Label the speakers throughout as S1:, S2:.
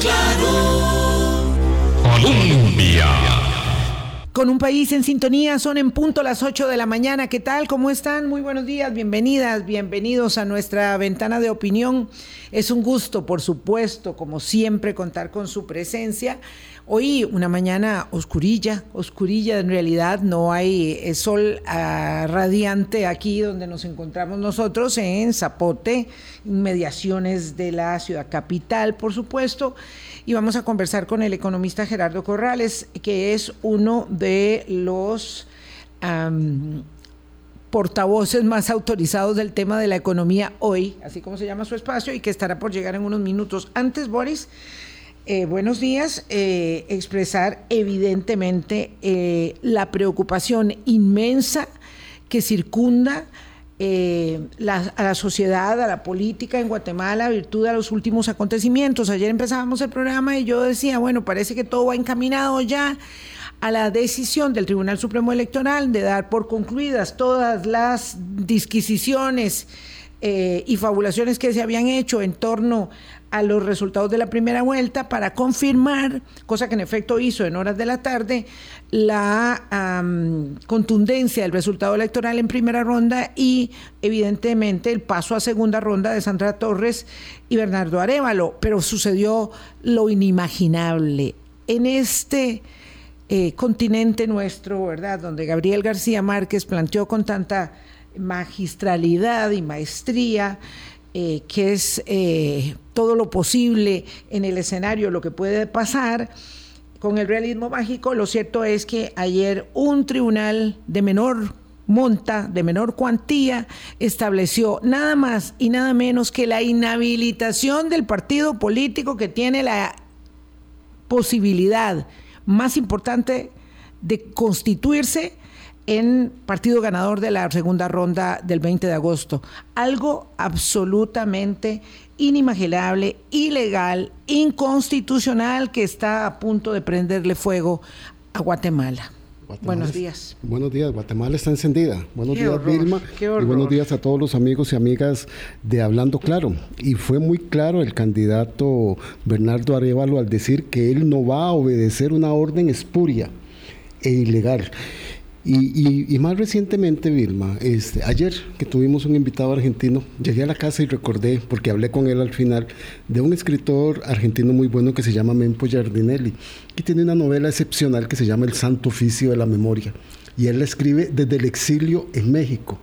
S1: Claro.
S2: Colombia.
S3: Con un país en sintonía, son en punto las 8 de la mañana. ¿Qué tal? ¿Cómo están? Muy buenos días, bienvenidas, bienvenidos a nuestra ventana de opinión. Es un gusto, por supuesto, como siempre, contar con su presencia. Hoy una mañana oscurilla, oscurilla en realidad, no hay eh, sol ah, radiante aquí donde nos encontramos nosotros en Zapote, inmediaciones de la ciudad capital, por supuesto. Y vamos a conversar con el economista Gerardo Corrales, que es uno de los portavoces más autorizados del tema de la economía hoy, así como se llama su espacio, y que estará por llegar en unos minutos. Antes, Boris, eh, buenos días. Eh, expresar evidentemente eh, la preocupación inmensa que circunda a la sociedad, a la política en Guatemala, virtud de los últimos acontecimientos. Ayer empezábamos el programa y yo decía, bueno, parece que todo va encaminado ya a la decisión del Tribunal Supremo Electoral de dar por concluidas todas las disquisiciones y fabulaciones que se habían hecho en torno a los resultados de la primera vuelta para confirmar, cosa que en efecto hizo en horas de la tarde, la contundencia del resultado electoral en primera ronda y evidentemente el paso a segunda ronda de Sandra Torres y Bernardo Arevalo. Pero sucedió lo inimaginable. En este eh, continente nuestro, ¿verdad? Donde Gabriel García Márquez planteó con tanta magistralidad y maestría eh, que es eh, todo lo posible en el escenario, lo que puede pasar. Con el realismo mágico, lo cierto es que ayer un tribunal de menor monta, de menor cuantía, estableció nada más y nada menos que la inhabilitación del partido político que tiene la posibilidad más importante de constituirse en partido ganador de la segunda ronda del 20 de agosto. Algo absolutamente inimaginable, ilegal, inconstitucional que está a punto de prenderle fuego a Guatemala. buenos días.
S4: Buenos días, Guatemala está encendida. Buenos días, Vilma. y buenos días a todos los amigos y amigas de Hablando Claro. Y fue muy claro el candidato Bernardo Arevalo al decir que él no va a obedecer una orden espuria e ilegal. Y, más recientemente, Vilma, este, ayer que tuvimos un invitado argentino, llegué a la casa y recordé, porque hablé con él al final, de un escritor argentino muy bueno que se llama Mempo Giardinelli, que tiene una novela excepcional que se llama El Santo Oficio de la Memoria. Y él la escribe desde el exilio en México.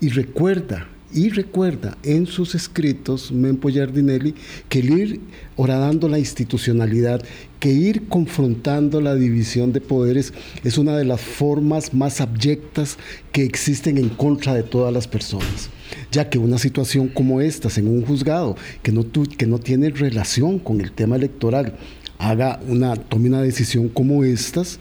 S4: Y recuerda y recuerda en sus escritos, Mempo Giardinelli, que el ir horadando la institucionalidad, que ir confrontando la división de poderes es una de las formas más abyectas que existen en contra de todas las personas. Ya que una situación como esta en un juzgado que no, que no tiene relación con el tema electoral, haga una, tome una decisión como estas,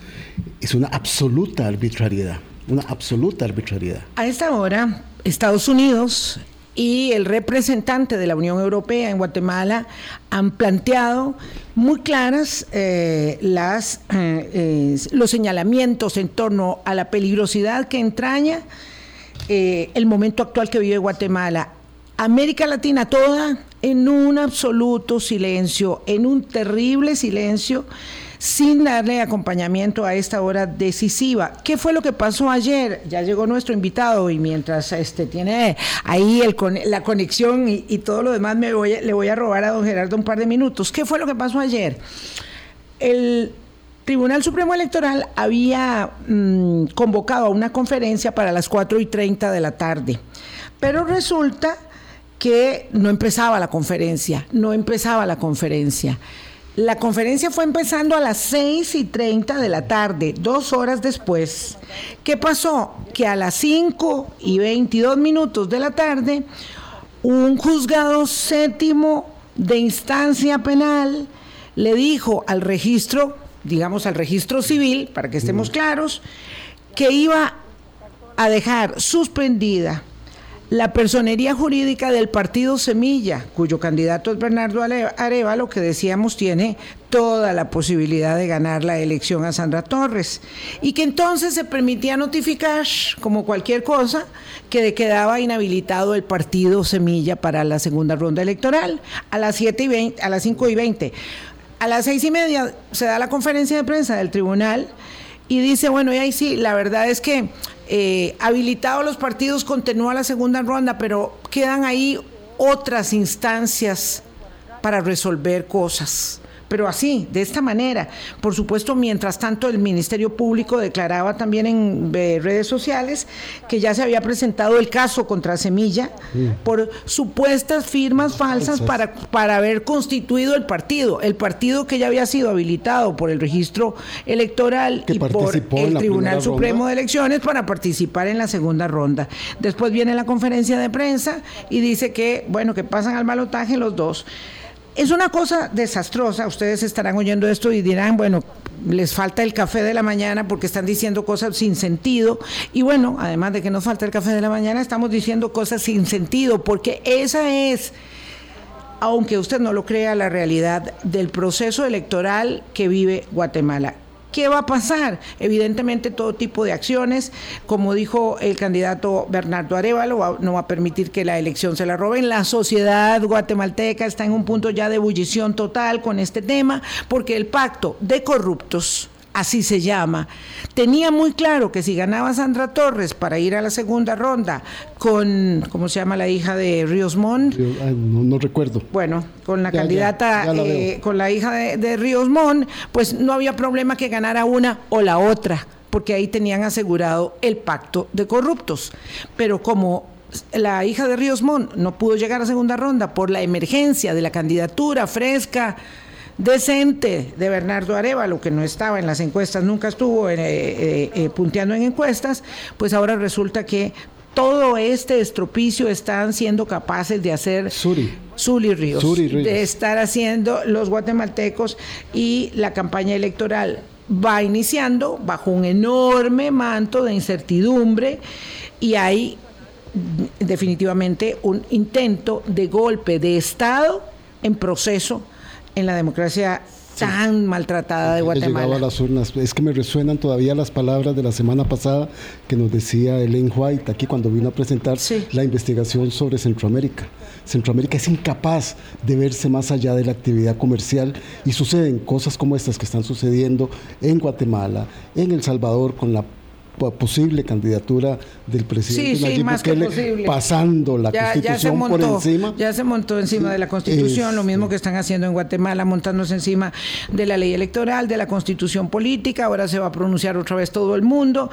S4: es una absoluta arbitrariedad una absoluta arbitrariedad.
S3: A esta hora, Estados Unidos y el representante de la Unión Europea en Guatemala han planteado muy claras eh, las, eh, los señalamientos en torno a la peligrosidad que entraña eh, el momento actual que vive Guatemala. América Latina toda en un absoluto silencio, en un terrible silencio sin darle acompañamiento a esta hora decisiva. ¿Qué fue lo que pasó ayer? Ya llegó nuestro invitado y mientras este, tiene ahí el, la conexión y, todo lo demás, me voy, le voy a robar a don Gerardo un par de minutos. ¿Qué fue lo que pasó ayer? El Tribunal Supremo Electoral había mm, convocado a una conferencia para las 4 y 30 de la tarde, pero resulta que no empezaba la conferencia, no empezaba la conferencia. La conferencia fue empezando a las 6 y 30 de la tarde, dos horas después. ¿Qué pasó? Que a las 5 y 22 minutos de la tarde, un juzgado séptimo de instancia penal le dijo al registro, digamos al registro civil, para que estemos claros, que iba a dejar suspendida la personería jurídica del partido Semilla, cuyo candidato es Bernardo Arevalo, que decíamos tiene toda la posibilidad de ganar la elección a Sandra Torres, y que entonces se permitía notificar, como cualquier cosa, que quedaba inhabilitado el partido Semilla para la segunda ronda electoral a las 7 y 20, a las 5 y 20. A las seis y media se da la conferencia de prensa del tribunal y dice, bueno, y ahí sí, la verdad es que eh, habilitados los partidos continúa la segunda ronda, pero quedan ahí otras instancias para resolver cosas pero así, de esta manera. Por supuesto, mientras tanto, el Ministerio Público declaraba también en eh, redes sociales que ya se había presentado el caso contra Semilla por supuestas firmas falsas para, para haber constituido el partido, el partido que ya había sido habilitado por el registro electoral y por el Tribunal Supremo de Elecciones para participar en la segunda ronda. Después viene la conferencia de prensa y dice que, bueno, que pasan al balotaje los dos. Es una cosa desastrosa, ustedes estarán oyendo esto y dirán, bueno, les falta el café de la mañana porque están diciendo cosas sin sentido. Y bueno, además de que nos falta el café de la mañana, estamos diciendo cosas sin sentido porque esa es aunque usted no lo crea, la realidad del proceso electoral que vive Guatemala. ¿Qué va a pasar? Evidentemente todo tipo de acciones, como dijo el candidato Bernardo Arevalo, no va a permitir que la elección se la roben. La sociedad guatemalteca está en un punto ya de ebullición total con este tema, porque el pacto de corruptos así se llama, tenía muy claro que si ganaba Sandra Torres para ir a la segunda ronda con, ¿cómo se llama la hija de Ríos Montt?
S4: No, recuerdo.
S3: Bueno, con la candidata, eh, con la hija de, de Ríos Montt, pues no había problema que ganara una o la otra, porque ahí tenían asegurado el pacto de corruptos. Pero como la hija de Ríos Montt no pudo llegar a segunda ronda por la emergencia de la candidatura fresca, decente de Bernardo Arevalo, que no estaba en las encuestas, nunca estuvo eh, eh, eh, punteando en encuestas, pues ahora resulta que todo este estropicio están siendo capaces de hacer
S4: Suri.
S3: Ríos, de estar haciendo los guatemaltecos y la campaña electoral va iniciando bajo un enorme manto de incertidumbre y hay definitivamente un intento de golpe de Estado en proceso en la democracia tan maltratada de Guatemala.
S4: A las urnas. Es que me resuenan todavía las palabras de la semana pasada que nos decía Ellen White aquí cuando vino a presentar la investigación sobre Centroamérica. Centroamérica es incapaz de verse más allá de la actividad comercial y suceden cosas como estas que están sucediendo en Guatemala, en El Salvador con la posible candidatura del presidente pasando la constitución por encima.
S3: Ya se montó encima de la constitución, lo mismo que están haciendo en Guatemala, montándose encima de la ley electoral, de la constitución política, ahora se va a pronunciar otra vez todo el mundo.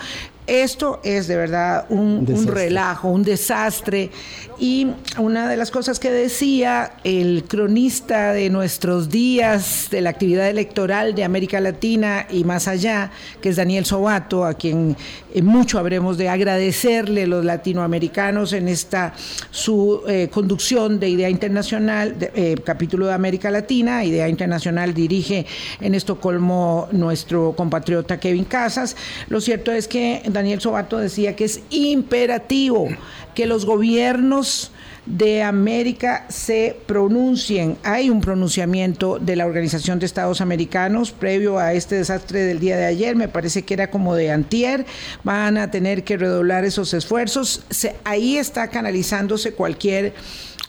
S3: Esto es de verdad un, relajo, un desastre. Y una de las cosas que decía el cronista de nuestros días de la actividad electoral de América Latina y más allá, que es Daniel Sobato, a quien eh, mucho habremos de agradecerle los latinoamericanos en esta su eh, conducción de Idea Internacional, eh, capítulo de América Latina. Idea Internacional dirige en Estocolmo nuestro compatriota Kevin Casas. Lo cierto es que Daniel Sobato decía que es imperativo que los gobiernos de América se pronuncien. Hay un pronunciamiento de la Organización de Estados Americanos previo a este desastre del día de ayer, me parece que era como de antier, van a tener que redoblar esos esfuerzos. ahí está canalizándose cualquier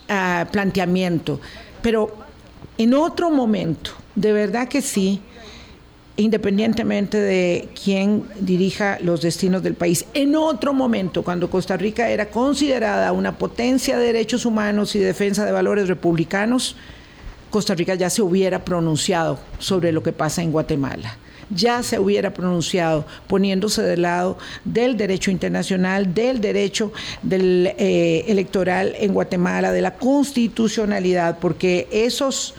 S3: ah, planteamiento. Pero en otro momento, de verdad que sí, independientemente de quién dirija los destinos del país. En otro momento, cuando Costa Rica era considerada una potencia de derechos humanos y defensa de valores republicanos, Costa Rica ya se hubiera pronunciado sobre lo que pasa en Guatemala ya se hubiera pronunciado poniéndose del lado del derecho internacional, del derecho del, eh, electoral en Guatemala, de la constitucionalidad, porque esos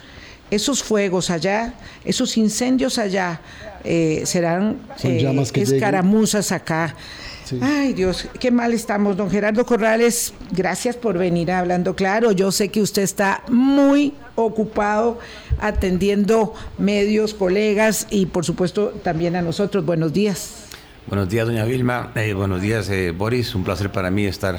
S3: esos fuegos allá, esos incendios allá, eh, serán eh, escaramuzas acá. Ay Dios, qué mal estamos, don Gerardo Corrales. Gracias por venir hablando claro. Yo sé que usted está muy ocupado atendiendo medios, colegas y por supuesto también a nosotros. Buenos días.
S5: Buenos días, doña Vilma. Eh, buenos días, Boris. Un placer para mí estar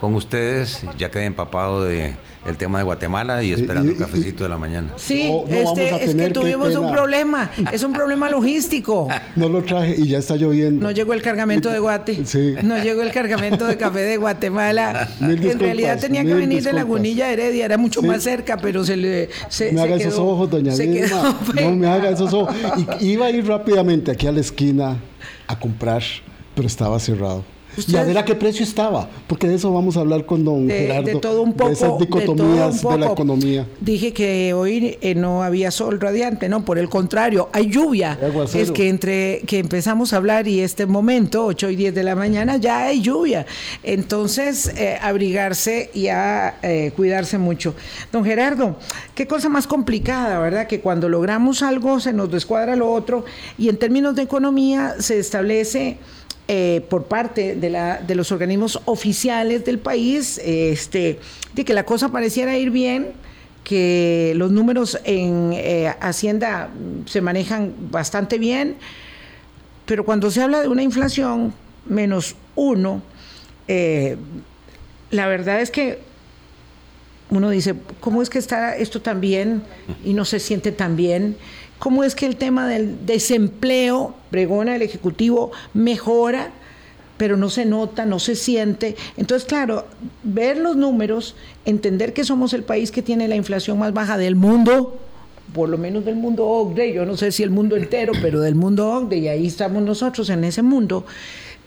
S5: con ustedes, ya quedé empapado de el tema de Guatemala y esperando un cafecito de la mañana.
S3: Sí, este, es que tuvimos un problema, es un problema logístico.
S4: No lo traje y ya está lloviendo.
S3: No llegó el cargamento de Guate. Sí. No llegó el cargamento de café de Guatemala. en realidad tenía que venir de Lagunilla Heredia, era mucho más cerca, pero se le. Se,
S4: me haga esos ojos, doña Vilma. No me haga esos ojos. Y, iba a ir rápidamente aquí a la esquina a comprar, pero estaba cerrado y a ver a qué precio estaba, porque de eso vamos a hablar con don Gerardo.
S3: De todo un poco. De
S4: esas dicotomías de, la economía.
S3: Dije que hoy eh, no había sol radiante, no, por el contrario, hay lluvia. Es que entre que empezamos a hablar y este momento, 8 y 10 de la mañana, ya hay lluvia. Entonces, eh, abrigarse y a eh, cuidarse mucho. Don Gerardo, qué cosa más complicada, ¿verdad? Que cuando logramos algo se nos descuadra lo otro y en términos de economía se establece eh, por parte de, la, de, los organismos oficiales del país, este, de que la cosa pareciera ir bien, que los números en eh, Hacienda se manejan bastante bien, pero cuando se habla de una inflación menos uno, eh, la verdad es que uno dice, ¿cómo es que está esto tan bien y no se siente tan bien? Cómo es que el tema del desempleo, pregona el Ejecutivo, mejora, pero no se nota, no se siente. Entonces, claro, ver los números, entender que somos el país que tiene la inflación más baja del mundo, por lo menos del mundo OCDE, yo no sé si el mundo entero, pero del mundo OCDE, y ahí estamos nosotros en ese mundo,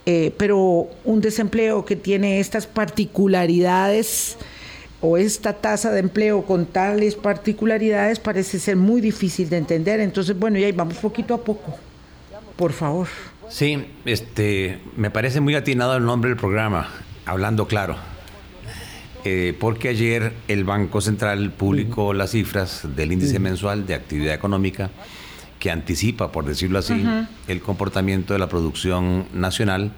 S3: eh, pero un desempleo que tiene estas particularidades o esta tasa de empleo con tales particularidades parece ser muy difícil de entender. Entonces, bueno, ya vamos poquito a poco. Por favor.
S5: Sí, este, me parece muy atinado el nombre del programa, hablando claro. Eh, porque ayer el Banco Central publicó las cifras del índice mensual de actividad económica que anticipa, por decirlo así, el comportamiento de la producción nacional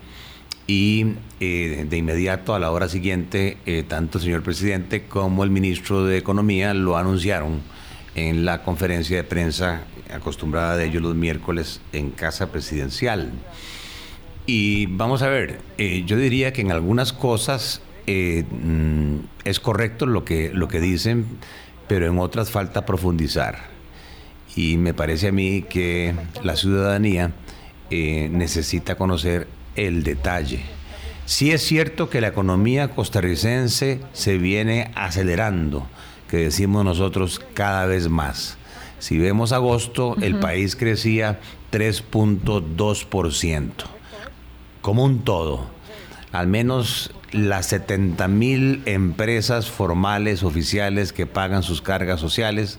S5: y eh, de inmediato a la hora siguiente, eh, tanto el señor presidente como el ministro de Economía lo anunciaron en la conferencia de prensa acostumbrada de ellos los miércoles en Casa Presidencial. Y vamos a ver, eh, yo diría que en algunas cosas mm, es correcto lo que, lo que dicen, pero en otras falta profundizar. Y me parece a mí que la ciudadanía necesita conocer el detalle. Sí es cierto que la economía costarricense se viene acelerando, que decimos nosotros cada vez más. Si vemos agosto, el país crecía 3.2%, como un todo. Al menos las 70 mil empresas formales, oficiales, que pagan sus cargas sociales,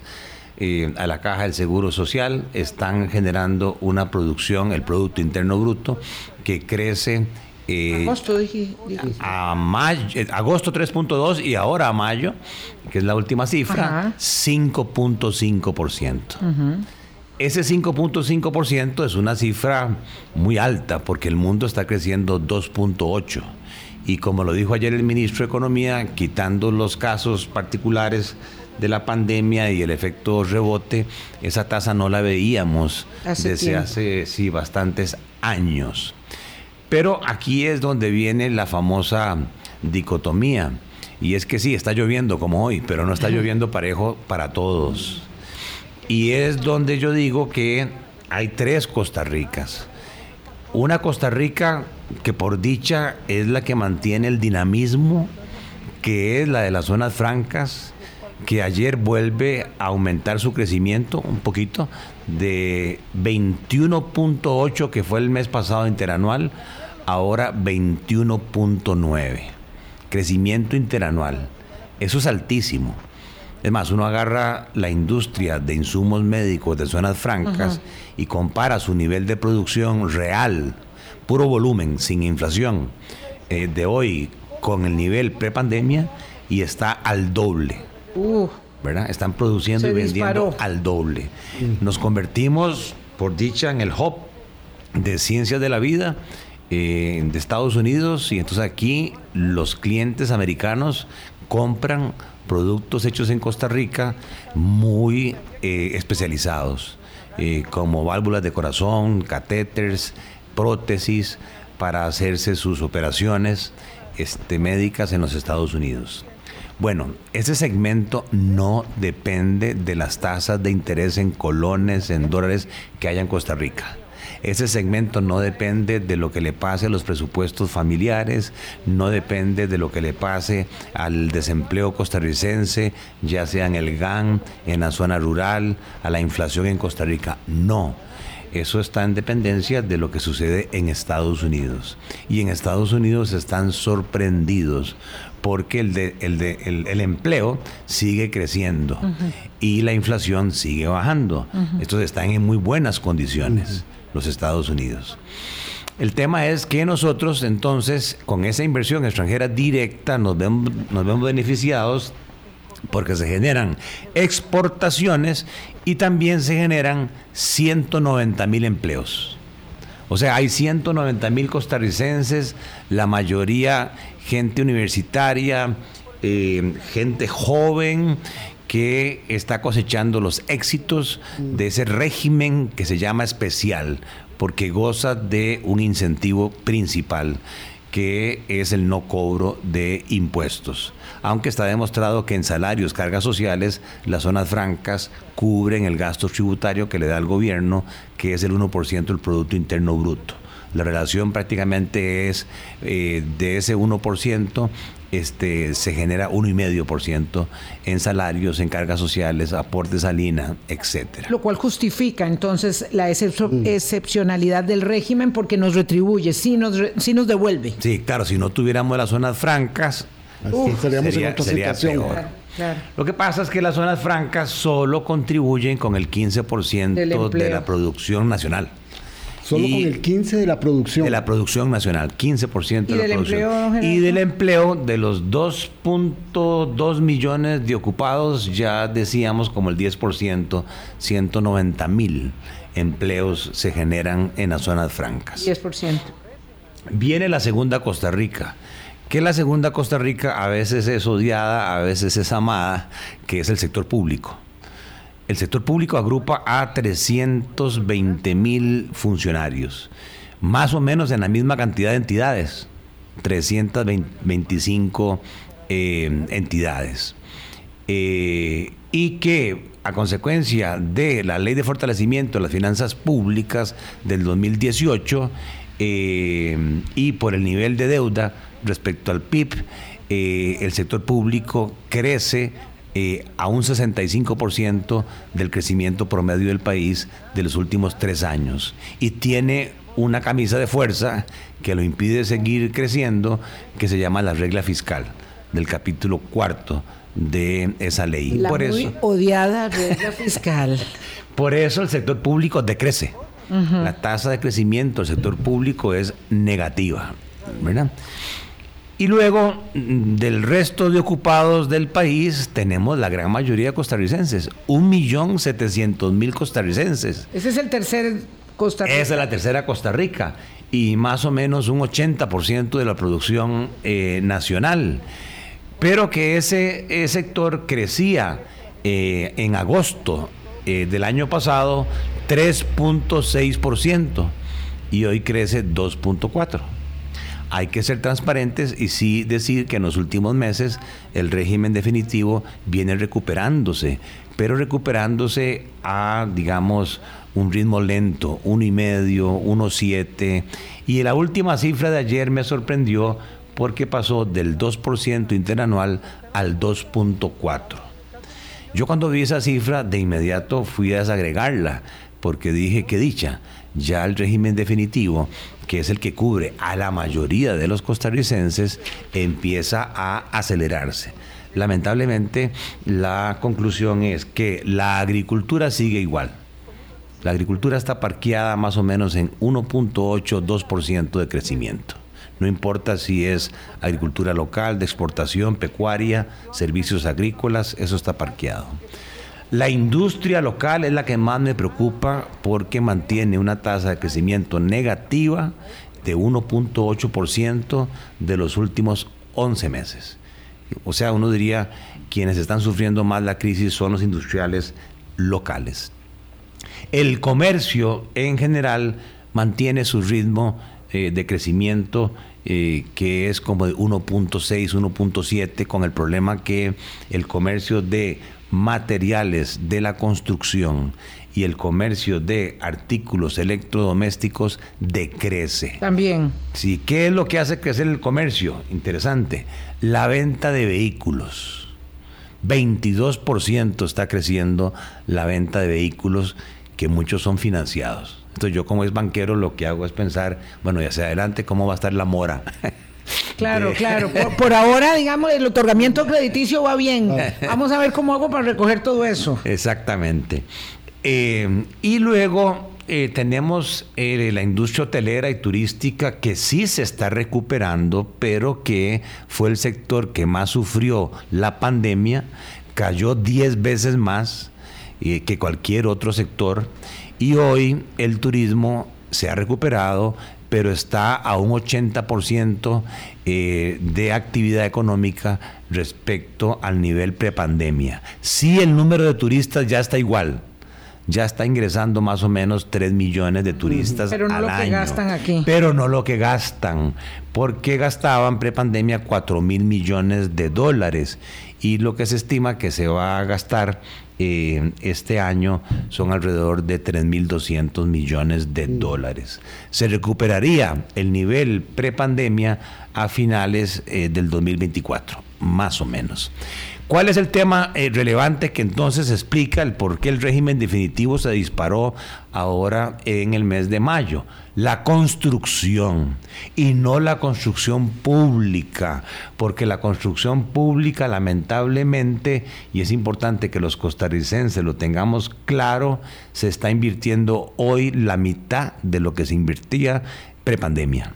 S5: eh, a la caja del Seguro Social, están generando una producción, el Producto Interno Bruto, que crece.
S3: Eh, agosto, dije,
S5: A mayo, eh, agosto 3.2 y ahora a mayo, que es la última cifra, 5.5%. Ese 5.5% es una cifra muy alta porque el mundo está creciendo 2.8%. Y como lo dijo ayer el ministro de Economía, quitando los casos particulares de la pandemia y el efecto rebote, esa tasa no la veíamos desde hace sí, bastantes años. Pero aquí es donde viene la famosa dicotomía. Y es que sí, está lloviendo como hoy, pero no está lloviendo parejo para todos. Y es donde yo digo que hay tres Costa Ricas. Una Costa Rica que por dicha es la que mantiene el dinamismo, que es la de las zonas francas, que ayer vuelve a aumentar su crecimiento un poquito de 21.8 que fue el mes pasado interanual, ahora 21.9. Crecimiento interanual. Eso es altísimo. Es más, uno agarra la industria de insumos médicos de zonas francas y compara su nivel de producción real, puro volumen, sin inflación, eh, de hoy con el nivel prepandemia y está al doble. ¿Verdad? Están produciendo y vendiendo al doble. Nos convertimos, por dicha, en el hub de ciencias de la vida eh, de Estados Unidos y entonces aquí los clientes americanos compran productos hechos en Costa Rica muy eh, especializados, eh, como válvulas de corazón, catéteres, prótesis para hacerse sus operaciones este, médicas en los Estados Unidos. Bueno, ese segmento no depende de las tasas de interés en colones, en dólares que haya en Costa Rica. Ese segmento no depende de lo que le pase a los presupuestos familiares, no depende de lo que le pase al desempleo costarricense, ya sea en el GAN, en la zona rural, a la inflación en Costa Rica. No. Eso está en dependencia de lo que sucede en Estados Unidos. Y en Estados Unidos están sorprendidos porque el, de, el, de, el, empleo sigue creciendo y la inflación sigue bajando. Estos están en muy buenas condiciones, los Estados Unidos. El tema es que nosotros entonces con esa inversión extranjera directa nos vemos, nos vemos beneficiados porque se generan exportaciones y también se generan 190 mil empleos. O sea, hay 190 mil costarricenses, la mayoría gente universitaria, eh, gente joven que está cosechando los éxitos de ese régimen que se llama especial, porque goza de un incentivo principal que es el no cobro de impuestos. Aunque está demostrado que en salarios, cargas sociales, las zonas francas cubren el gasto tributario que le da el gobierno, que es el 1% del Producto Interno Bruto. La relación prácticamente es eh, de ese 1%, este, se genera 1,5% en salarios, en cargas sociales, aportes a Lina, etcétera.
S3: Lo cual justifica entonces la mm. excepcionalidad del régimen porque nos retribuye, sí nos, nos devuelve.
S5: Sí, claro, si no tuviéramos las zonas francas, seríamos en otra situación. Lo que pasa es que las zonas francas solo contribuyen con el 15% de la producción nacional.
S4: Solo con el 15 de la producción.
S5: De la producción nacional, 15% de la producción. y del empleo de los 2.2 millones de ocupados, ya decíamos como el 10%, 190 mil empleos se generan en las zonas francas.
S3: 10%.
S5: Viene la segunda Costa Rica que la segunda Costa Rica a veces es odiada, a veces es amada, que es el sector público. El sector público agrupa a 320 mil funcionarios, más o menos en la misma cantidad de entidades, 325 eh, entidades. Eh, y que a consecuencia de la ley de fortalecimiento de las finanzas públicas del 2018 eh, y por el nivel de deuda respecto al PIB, el sector público crece eh, a un 65% del crecimiento promedio del país de los últimos tres años y tiene una camisa de fuerza que lo impide seguir creciendo, que se llama la regla fiscal del capítulo cuarto de esa ley.
S3: La muy odiada regla fiscal.
S5: por eso el sector público decrece. La tasa de crecimiento del sector público es negativa, ¿verdad? Y luego mm, del resto de ocupados del país tenemos la gran mayoría de costarricenses, un millón setecientos mil costarricenses.
S3: Ese es el tercer Costa Rica.
S5: Esa es la tercera Costa Rica y más o menos un 80% de la producción eh, nacional. Pero que ese, sector crecía eh, en agosto eh, del año pasado 3.6% y hoy crece 2.4% hay que ser transparentes y sí decir que en los últimos meses el régimen definitivo viene recuperándose, pero recuperándose a, digamos, un ritmo lento, uno y medio, uno siete. Y la última cifra de ayer me sorprendió porque pasó del 2% interanual al 2.4%. Yo cuando vi esa cifra de inmediato fui a desagregarla porque dije que dicha, ya el régimen definitivo que es el que cubre a la mayoría de los costarricenses, empieza a acelerarse. Lamentablemente, la conclusión es que la agricultura sigue igual. La agricultura está parqueada más o menos en 1.8-2% de crecimiento. No importa si es agricultura local, de exportación, pecuaria, servicios agrícolas, eso está parqueado. La industria local es la que más me preocupa porque mantiene una tasa de crecimiento negativa de 1.8% de los últimos 11 meses. O sea, uno diría, quienes están sufriendo más la crisis son los industriales locales. El comercio en general mantiene su ritmo eh, de crecimiento eh, que es como de 1.6, 1.7, con el problema que el comercio de materiales de la construcción y el comercio de artículos electrodomésticos decrece.
S3: También.
S5: Sí, ¿qué es lo que hace crecer el comercio? Interesante. La venta de vehículos. 22% está creciendo la venta de vehículos que muchos son financiados. Entonces yo como es banquero lo que hago es pensar, bueno, y hacia adelante, ¿cómo va a estar la mora?
S3: Claro, claro. Por, ahora, digamos, el otorgamiento crediticio va bien. Ah. Vamos a ver cómo hago para recoger todo eso.
S5: Exactamente. Eh, y luego eh, tenemos eh, la industria hotelera y turística que sí se está recuperando, pero que fue el sector que más sufrió la pandemia, cayó 10 veces más que cualquier otro sector y hoy el turismo se ha recuperado, pero está a un 80% de actividad económica respecto al nivel prepandemia. Sí, el número de turistas ya está igual, ya está ingresando más o menos 3 millones de turistas
S3: Pero no lo que gastan aquí.
S5: Pero no lo que gastan, porque gastaban prepandemia 4 mil millones de dólares y lo que se estima que se va a gastar eh, este año son alrededor de 3.200 millones de dólares. Se recuperaría el nivel prepandemia a finales eh, del 2024, más o menos. ¿Cuál es el tema eh, relevante que entonces explica el por qué el régimen definitivo se disparó ahora en el mes de mayo? La construcción y no la construcción pública, porque la construcción pública lamentablemente, y es importante que los costarricenses lo tengamos claro, se está invirtiendo hoy la mitad de lo que se invertía prepandemia.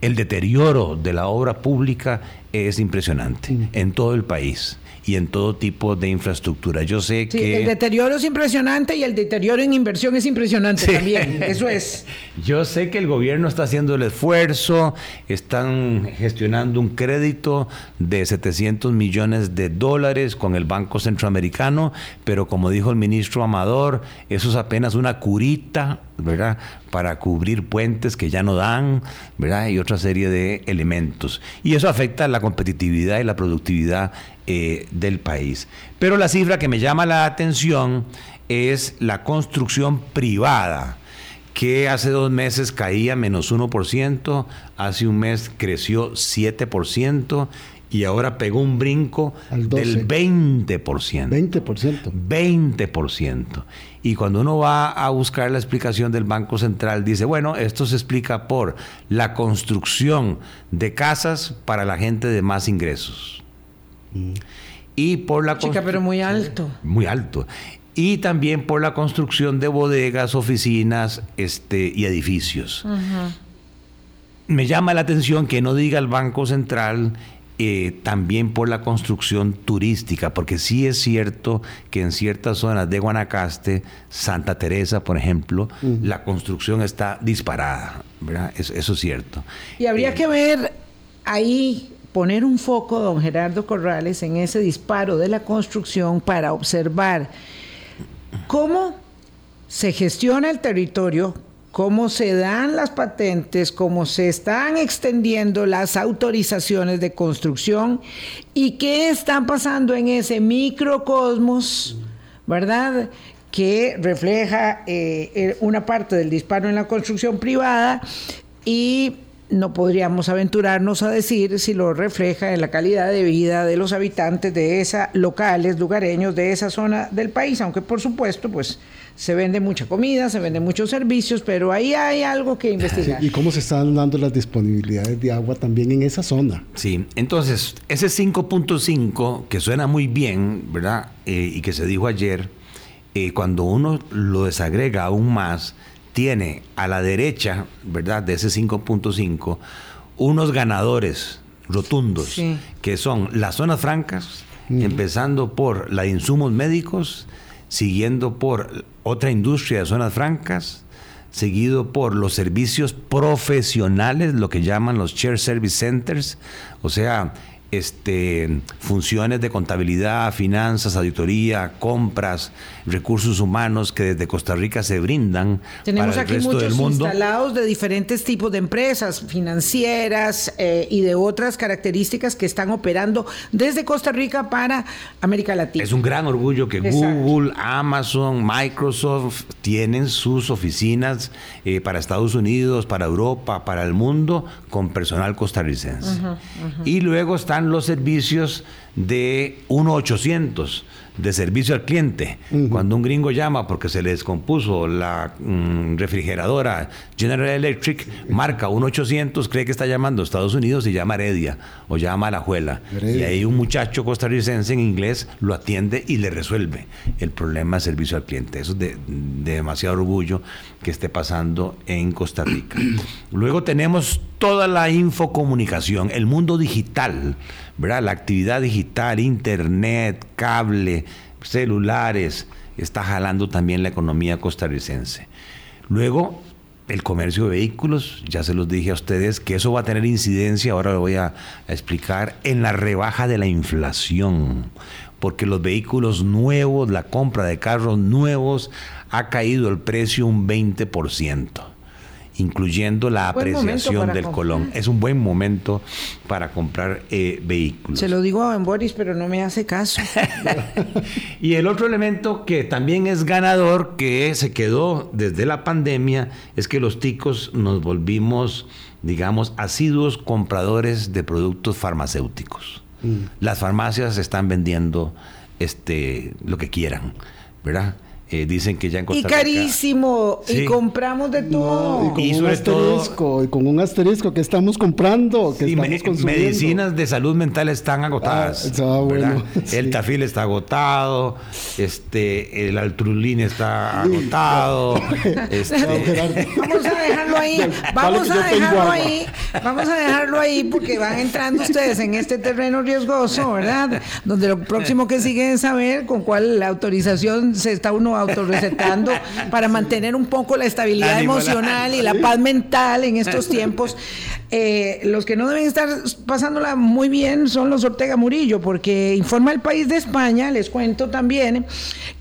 S5: El deterioro de la obra pública es impresionante en todo el país y en todo tipo de infraestructura. Yo sé que...
S3: El deterioro es impresionante y el deterioro en inversión es impresionante también. Eso es.
S5: Yo sé que el gobierno está haciendo el esfuerzo, están gestionando un crédito de 700 millones de dólares con el Banco Centroamericano, pero como dijo el ministro Amador, eso es apenas una curita ¿verdad? Para cubrir puentes que ya no dan, ¿verdad? Y otra serie de elementos. Y eso afecta la competitividad y la productividad eh, del país. Pero la cifra que me llama la atención es la construcción privada que hace dos meses caía menos 1%, hace un mes creció 7% y ahora pegó un brinco del 20%.
S4: 20%.
S5: 20%. Y cuando uno va a buscar la explicación del Banco Central, dice, bueno, esto se explica por la construcción de casas para la gente de más ingresos. Mm. Y por la
S3: Chica, pero muy alto.
S5: Muy alto. Y también por la construcción de bodegas, oficinas este, y edificios. Me llama la atención que no diga el Banco Central eh, también por la construcción turística, porque sí es cierto que en ciertas zonas de Guanacaste, Santa Teresa, por ejemplo, la construcción está disparada, ¿verdad? Eso, es cierto.
S3: Y habría eh, que ver ahí, poner un foco, don Gerardo Corrales, en ese disparo de la construcción para observar cómo se gestiona el territorio cómo se dan las patentes, cómo se están extendiendo las autorizaciones de construcción y qué está pasando en ese microcosmos, ¿verdad? que refleja eh, una parte del disparo en la construcción privada y no podríamos aventurarnos a decir si lo refleja en la calidad de vida de los habitantes de esa locales, lugareños de esa zona del país, aunque por supuesto, pues se vende mucha comida, se venden muchos servicios, pero ahí hay algo que investigar.
S4: ¿Y cómo se están dando las disponibilidades de agua también en esa zona?
S5: Sí, entonces, ese 5.5, que suena muy bien, ¿verdad? Eh, y que se dijo ayer, eh, cuando uno lo desagrega aún más, tiene a la derecha, ¿verdad?, de ese 5.5, unos ganadores rotundos, que son las zonas francas, empezando por la de insumos médicos, siguiendo por otra industria de zonas francas, seguido por los servicios profesionales, lo que llaman los Share Service Centers, o sea, este, funciones de contabilidad, finanzas, auditoría, compras, recursos humanos que desde Costa Rica se brindan
S3: Tenemos
S5: para el
S3: aquí
S5: resto
S3: muchos
S5: del mundo.
S3: instalados de diferentes tipos de empresas financieras eh, y de otras características que están operando desde Costa Rica para América Latina.
S5: Es un gran orgullo que
S3: Exacto.
S5: Google, Amazon, Microsoft tienen sus oficinas eh, para Estados Unidos, para Europa, para el mundo, con personal costarricense. Y luego están los servicios de 1-800 de servicio al cliente. Cuando un gringo llama porque se le descompuso la mm, refrigeradora General Electric, marca 1-800, cree que está llamando a Estados Unidos y llama a Heredia o llama a La Juela.
S4: Heredia.
S5: Y ahí un muchacho costarricense en inglés lo atiende y le resuelve el problema de servicio al cliente. Eso es de, de demasiado orgullo que esté pasando en Costa Rica. Luego tenemos toda la infocomunicación, el mundo digital, La actividad digital, internet, cable, celulares, está jalando también la economía costarricense. Luego, el comercio de vehículos, ya se los dije a ustedes que eso va a tener incidencia, ahora lo voy a, a explicar, en la rebaja de la inflación, porque los vehículos nuevos, la compra de carros nuevos, ha caído el precio un 20%, incluyendo la
S3: Buen
S5: apreciación del
S3: comprar.
S5: colón. Es un buen momento para comprar eh, vehículos.
S3: Se lo digo a Ben Boris, pero no me hace caso.
S5: Y el otro elemento que también es ganador, que se quedó desde la pandemia, es que los ticos nos volvimos, digamos, asiduos compradores de productos farmacéuticos. Las farmacias están vendiendo este, lo que quieran, ¿verdad? Eh, dicen que ya en
S3: y
S5: Costa Rica-
S3: carísimo.
S5: Sí.
S3: Y compramos de
S4: No,
S3: todo.
S4: y con
S5: Y
S4: un
S5: sobre todo-
S4: asterisco, y con un asterisco que estamos comprando, que
S5: Sí,
S4: estamos
S5: me-
S4: consumiendo.
S5: medicinas de salud mental están agotadas.
S4: Ah, está
S5: ¿verdad?
S4: bueno, sí.
S5: El tafil está agotado, este, el altrulín está agotado. este.
S3: Vamos a dejarlo ahí. Vamos a dejarlo ahí. Vamos a dejarlo ahí porque van entrando ustedes en este terreno riesgoso, ¿verdad? Donde lo próximo que sigue es saber con cuál autorización se está uno autorrecetando para mantener un poco la estabilidad
S5: la-
S3: emocional y la paz mental en estos tiempos. Eh, los que no deben estar pasándola muy bien son los Ortega Murillo, porque informa el país de España, les cuento también,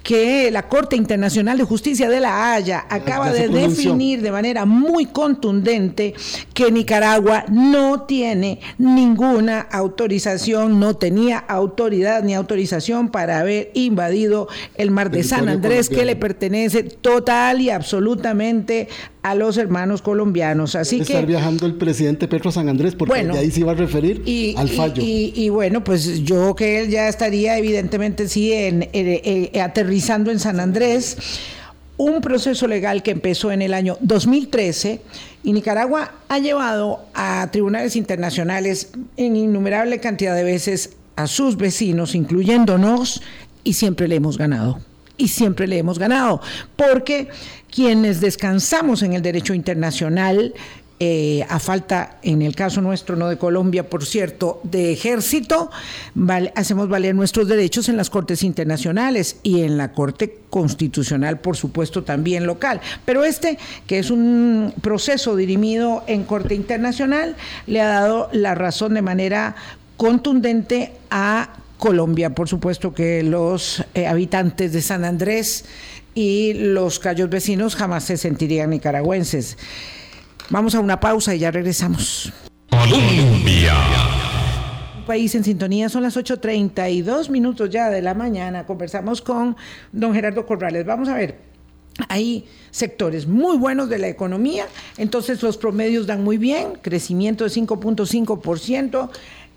S3: que la Corte Internacional de Justicia de La Haya acaba de definir de manera muy contundente que Nicaragua no tiene ninguna autorización, no tenía autoridad ni autorización para haber invadido el mar de San
S4: Territorio
S3: Que le pertenece total y absolutamente a los hermanos colombianos. Así
S4: Estar
S3: que
S4: viajando el presidente Petro San Andrés, porque
S3: Bueno,
S4: de ahí se iba a referir
S3: y,
S4: al
S3: y-
S4: fallo.
S3: Y, y bueno, pues yo que él ya estaría evidentemente sí en, eh, aterrizando en San Andrés. Un proceso legal que empezó en el año 2013 y Nicaragua ha llevado a tribunales internacionales en innumerable cantidad de veces a sus vecinos, incluyéndonos, y siempre le hemos ganado y siempre le hemos ganado, porque quienes descansamos en el derecho internacional, eh, a falta, en el caso nuestro, no de Colombia, por cierto, de ejército, hacemos valer nuestros derechos en las cortes internacionales y en la Corte Constitucional, por supuesto, también local. Pero este, que es un proceso dirimido en Corte Internacional, le ha dado la razón de manera contundente a Colombia. Por supuesto que los eh, habitantes de San Andrés y los callos vecinos jamás se sentirían nicaragüenses. Vamos a una pausa y ya regresamos.
S2: Colombia.
S3: Un país en sintonía, son las 8.32 minutos ya de la mañana. Conversamos con don Gerardo Corrales. Vamos a ver. Hay sectores muy buenos de la economía, entonces los promedios dan muy bien, crecimiento de 5.5%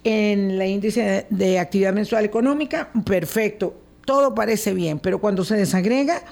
S3: en el índice de actividad mensual económica, perfecto, todo parece bien, pero cuando se desagrega,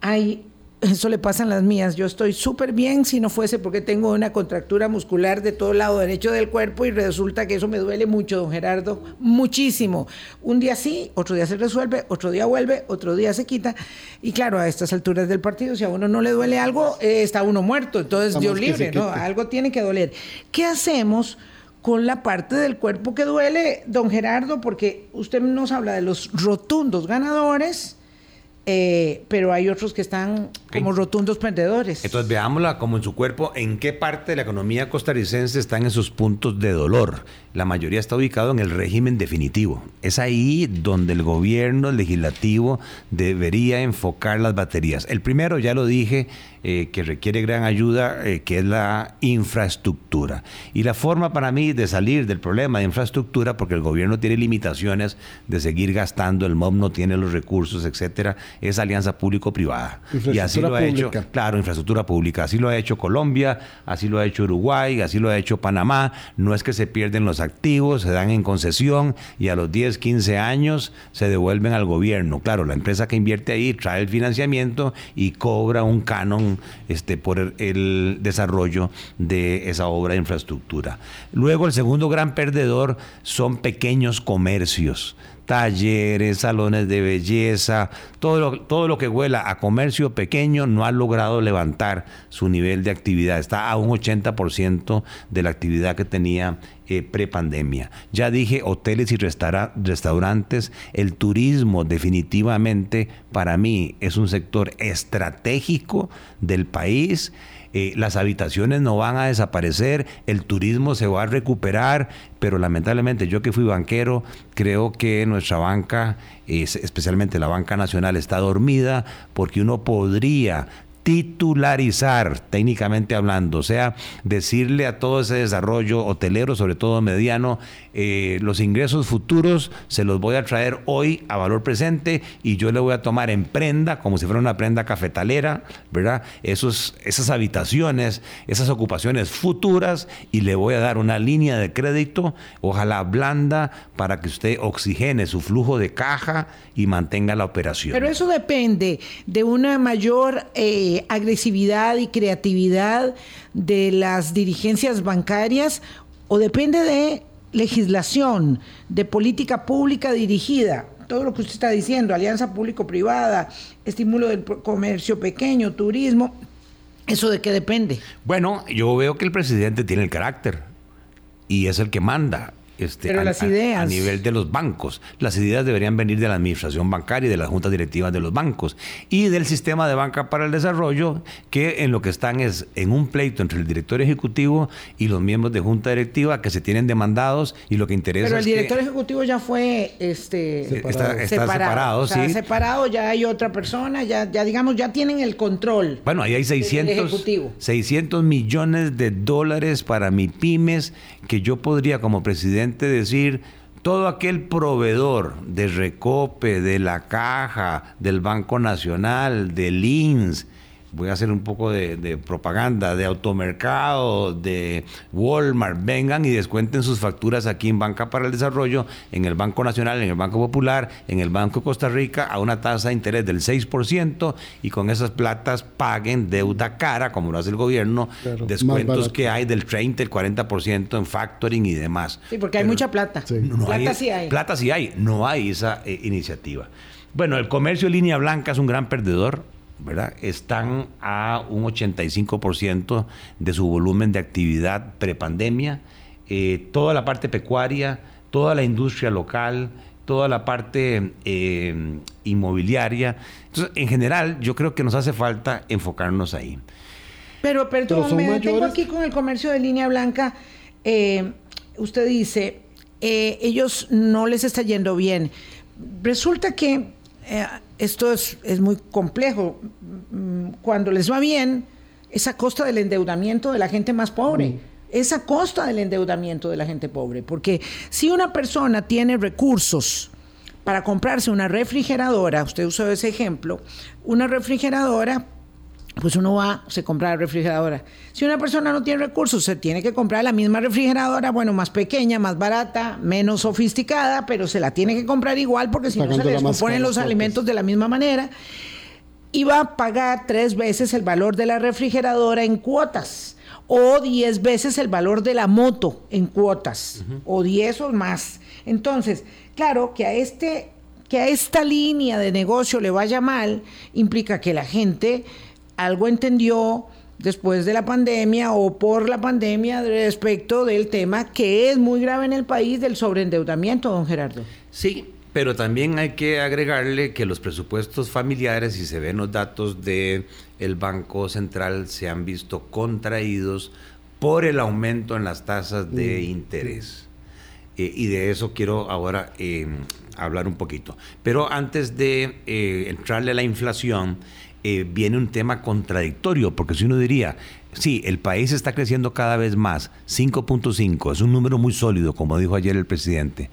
S3: hay eso le pasan las mías. Yo estoy súper bien si no fuese porque tengo una contractura muscular de todo lado derecho del cuerpo y resulta que eso me duele mucho, don Gerardo, muchísimo. Un día sí, otro día se resuelve, otro día vuelve, otro día se quita. Y claro, a estas alturas del partido, si a uno no le duele algo, eh, está uno muerto. Entonces, Dios libre, ¿no? Algo tiene que doler. ¿Qué hacemos? Con la parte del cuerpo que duele, don Gerardo, porque usted nos habla de los rotundos ganadores, eh, pero hay otros que están como rotundos perdedores.
S5: Entonces veámosla como en su cuerpo, en qué parte de la economía costarricense están esos puntos de dolor. La mayoría está ubicado en el régimen definitivo. Es ahí donde el gobierno legislativo debería enfocar las baterías. El primero, ya lo dije, eh, que requiere gran ayuda, eh, que es la infraestructura. Y la forma para mí de salir del problema de infraestructura, porque el gobierno tiene limitaciones de seguir gastando, el MOB no tiene los recursos, etcétera, es alianza público-privada. Y así lo ha hecho, claro, infraestructura pública. Así lo ha hecho Colombia, así lo ha hecho Uruguay, así lo ha hecho Panamá. No es que se pierden los activos, se dan en concesión y a los 10, 15 años se devuelven al gobierno. Claro, la empresa que invierte ahí trae el financiamiento y cobra un canon este, por el, el desarrollo de esa obra de infraestructura. Luego, el segundo gran perdedor son pequeños comercios talleres, salones de belleza, todo lo, todo lo que huela a comercio pequeño no ha logrado levantar su nivel de actividad. Está a un 80% de la actividad que tenía eh, prepandemia. Ya dije, hoteles y restaurantes, el turismo definitivamente para mí es un sector estratégico del país. Eh, las habitaciones no van a desaparecer, el turismo se va a recuperar, pero lamentablemente yo que fui banquero, creo que nuestra banca, especialmente la banca nacional, está dormida porque uno podría titularizar, técnicamente hablando, o sea, decirle a todo ese desarrollo hotelero, sobre todo mediano, eh, los ingresos futuros se los voy a traer hoy a valor presente y yo le voy a tomar en prenda, como si fuera una prenda cafetalera, ¿verdad? Esos, esas habitaciones, esas ocupaciones futuras y le voy a dar una línea de crédito, ojalá blanda, para que usted oxigene su flujo de caja y mantenga la operación.
S3: Pero eso depende de una mayor eh, agresividad y creatividad de las dirigencias bancarias o depende de legislación, de política pública dirigida. Todo lo que usted está diciendo, alianza público-privada, estímulo del comercio pequeño, turismo, ¿eso de qué depende?
S5: Bueno, yo veo que el presidente tiene el carácter y es el que manda. Este,
S3: Pero
S5: a,
S3: las ideas.
S5: A, nivel de los bancos. Las ideas deberían venir de la administración bancaria y de las juntas directivas de los bancos y del sistema de banca para el desarrollo, que en lo que están es en un pleito entre el director ejecutivo y los miembros de junta directiva que se tienen demandados y lo que interesa
S3: Pero el director ejecutivo ya fue este,
S5: separado. Está, está separado,
S3: o sea, separado, ya hay otra persona, ya, ya digamos, ya tienen el control.
S5: Bueno, ahí hay 600, 600 millones de dólares para mi pymes que yo podría como presidente decir, todo aquel proveedor de Recope, de la Caja, del Banco Nacional, de Lins, voy a hacer un poco de, propaganda, de automercado, de Walmart, vengan y descuenten sus facturas aquí en Banca para el Desarrollo, en el Banco Nacional, en el Banco Popular, en el Banco de Costa Rica, a una tasa de interés del 6% y con esas platas paguen deuda cara, como lo hace el gobierno, descuentos que hay del 30, el 40% en factoring y demás.
S3: Sí, porque hay mucha plata.
S5: plata sí hay. Plata sí hay, no hay esa eh, iniciativa. Bueno, el comercio en línea blanca es un gran perdedor ¿verdad? Están a un 85% de su volumen de actividad prepandemia. Eh, toda la parte pecuaria, toda la industria local, toda la parte eh, inmobiliaria. Entonces, en general, yo creo que nos hace falta enfocarnos ahí.
S3: Pero, perdón, me tengo aquí con el comercio de línea blanca. Eh, usted dice, ellos no les está yendo bien. Resulta que esto es, muy complejo. Cuando les va bien, es a costa del endeudamiento de la gente más pobre. Es a costa del endeudamiento de la gente pobre. Porque si una persona tiene recursos para comprarse una refrigeradora, usted usó ese ejemplo, una refrigeradora pues uno va, se compra la refrigeradora. Si una persona no tiene recursos, se tiene que comprar la misma refrigeradora, bueno, más pequeña, más barata, menos sofisticada, pero se la tiene que comprar igual porque si no se le descomponen los alimentos de la misma manera. Y va a pagar tres veces el valor de la refrigeradora en cuotas o diez veces el valor de la moto en cuotas o diez o más. Entonces, claro que a este que a esta línea de negocio le vaya mal implica que la gente algo entendió después de la pandemia o por la pandemia respecto del tema que es muy grave en el país del sobreendeudamiento, don Gerardo.
S5: Sí, Pero también hay que agregarle que los presupuestos familiares, si se ven los datos del el Banco Central, se han visto contraídos por el aumento en las tasas de mm, interés. Eh, y de eso quiero ahora eh, hablar un poquito. Pero antes de eh, entrarle a la inflación, viene un tema contradictorio, porque si uno diría, sí, el país está creciendo cada vez más, 5.5, es un número muy sólido, como dijo ayer el presidente,